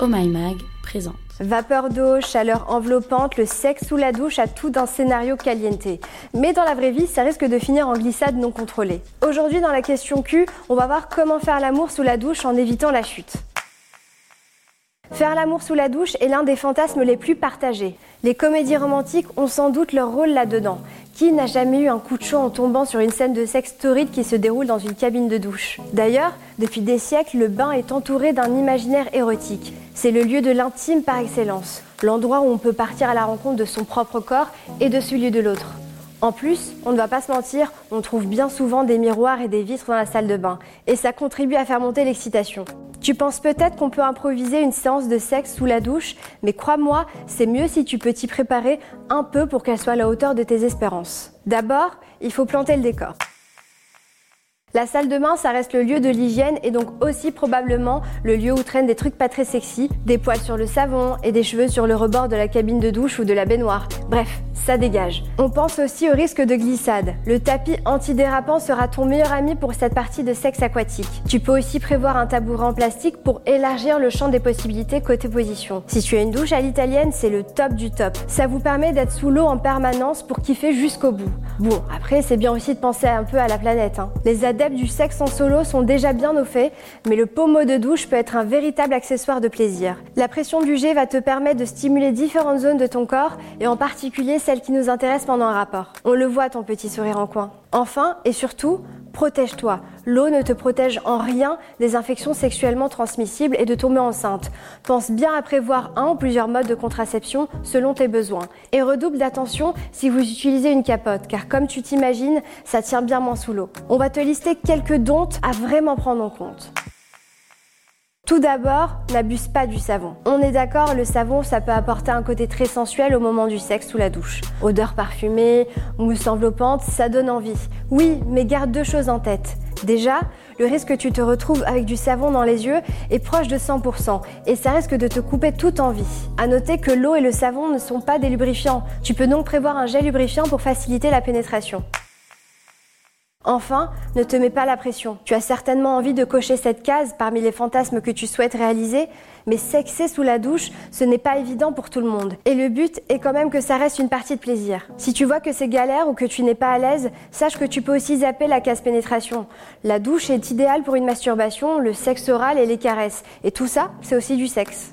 Oh My Mag présente. Vapeur d'eau, chaleur enveloppante, le sexe sous la douche a tout d'un scénario caliente. Mais dans la vraie vie, ça risque de finir en glissade non contrôlée. Aujourd'hui, dans la question Q, on va voir comment faire l'amour sous la douche en évitant la chute. Faire l'amour sous la douche est l'un des fantasmes les plus partagés. Les comédies romantiques ont sans doute leur rôle là-dedans. Qui n'a jamais eu un coup de chaud en tombant sur une scène de sexe torride qui se déroule dans une cabine de douche? D'ailleurs, depuis des siècles, le bain est entouré d'un imaginaire érotique. C'est le lieu de l'intime par excellence, l'endroit où on peut partir à la rencontre de son propre corps et de celui de l'autre. En plus, on ne va pas se mentir, on trouve bien souvent des miroirs et des vitres dans la salle de bain, et ça contribue à faire monter l'excitation. Tu penses peut-être qu'on peut improviser une séance de sexe sous la douche, mais crois-moi, c'est mieux si tu peux t'y préparer un peu pour qu'elle soit à la hauteur de tes espérances. D'abord, il faut planter le décor. La salle de bain, ça reste le lieu de l'hygiène et donc aussi probablement le lieu où traînent des trucs pas très sexy, des poils sur le savon et des cheveux sur le rebord de la cabine de douche ou de la baignoire. Bref, ça dégage. On pense aussi au risque de glissade. Le tapis antidérapant sera ton meilleur ami pour cette partie de sexe aquatique. Tu peux aussi prévoir un tabouret en plastique pour élargir le champ des possibilités côté position. Si tu as une douche à l'italienne, c'est le top du top. Ça vous permet d'être sous l'eau en permanence pour kiffer jusqu'au bout. Bon, après, c'est bien aussi de penser un peu à la planète. Hein. Les adeptes du sexe en solo sont déjà bien au fait, mais le pommeau de douche peut être un véritable accessoire de plaisir. La pression du jet va te permettre de stimuler différentes zones de ton corps, et en particulier celles qui nous intéressent pendant un rapport. On le voit, ton petit sourire en coin. Enfin, et surtout, protège-toi. L'eau ne te protège en rien des infections sexuellement transmissibles et de tomber enceinte. Pense bien à prévoir un ou plusieurs modes de contraception selon tes besoins. Et redouble d'attention si vous utilisez une capote, car comme tu t'imagines, ça tient bien moins sous l'eau. On va te lister quelques dontes à vraiment prendre en compte. Tout d'abord, n'abuse pas du savon. On est d'accord, le savon, ça peut apporter un côté très sensuel au moment du sexe sous la douche. Odeur parfumée, mousse enveloppante, ça donne envie. Oui, mais garde deux choses en tête. Déjà, le risque que tu te retrouves avec du savon dans les yeux est proche de 100% et ça risque de te couper toute envie. À noter que l'eau et le savon ne sont pas des lubrifiants. Tu peux donc prévoir un gel lubrifiant pour faciliter la pénétration. Enfin, ne te mets pas la pression. Tu as certainement envie de cocher cette case parmi les fantasmes que tu souhaites réaliser, mais sexer sous la douche, ce n'est pas évident pour tout le monde. Et le but est quand même que ça reste une partie de plaisir. Si tu vois que c'est galère ou que tu n'es pas à l'aise, sache que tu peux aussi zapper la case pénétration. La douche est idéale pour une masturbation, le sexe oral et les caresses. Et tout ça, c'est aussi du sexe.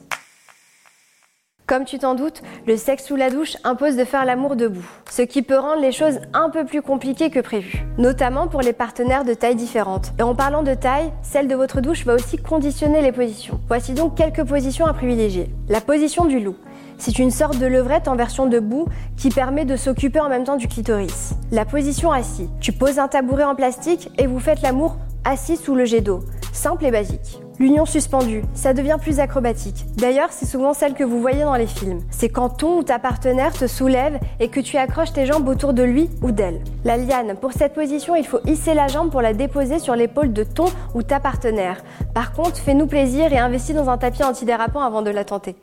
Comme tu t'en doutes, le sexe sous la douche impose de faire l'amour debout, ce qui peut rendre les choses un peu plus compliquées que prévu, notamment pour les partenaires de tailles différentes. Et en parlant de taille, celle de votre douche va aussi conditionner les positions. Voici donc quelques positions à privilégier. La position du loup. C'est une sorte de levrette en version debout qui permet de s'occuper en même temps du clitoris. La position assis. Tu poses un tabouret en plastique et vous faites l'amour assis sous le jet d'eau. Simple et basique. L'union suspendue, ça devient plus acrobatique. D'ailleurs, c'est souvent celle que vous voyez dans les films. C'est quand ton ou ta partenaire te soulève et que tu accroches tes jambes autour de lui ou d'elle. La liane, pour cette position, il faut hisser la jambe pour la déposer sur l'épaule de ton ou ta partenaire. Par contre, fais-nous plaisir et investis dans un tapis antidérapant avant de la tenter.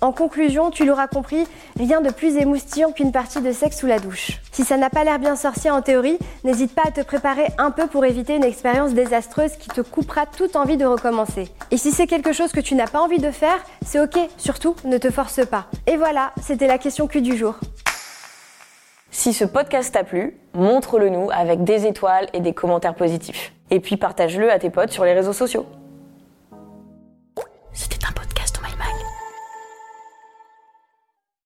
En conclusion, tu l'auras compris, rien de plus émoustillant qu'une partie de sexe sous la douche. Si ça n'a pas l'air bien sorcier en théorie, n'hésite pas à te préparer un peu pour éviter une expérience désastreuse qui te coupera toute envie de recommencer. Et si c'est quelque chose que tu n'as pas envie de faire, c'est ok, surtout ne te force pas. Et voilà, c'était la question Q du jour. Si ce podcast t'a plu, montre-le nous avec des étoiles et des commentaires positifs. Et puis partage-le à tes potes sur les réseaux sociaux.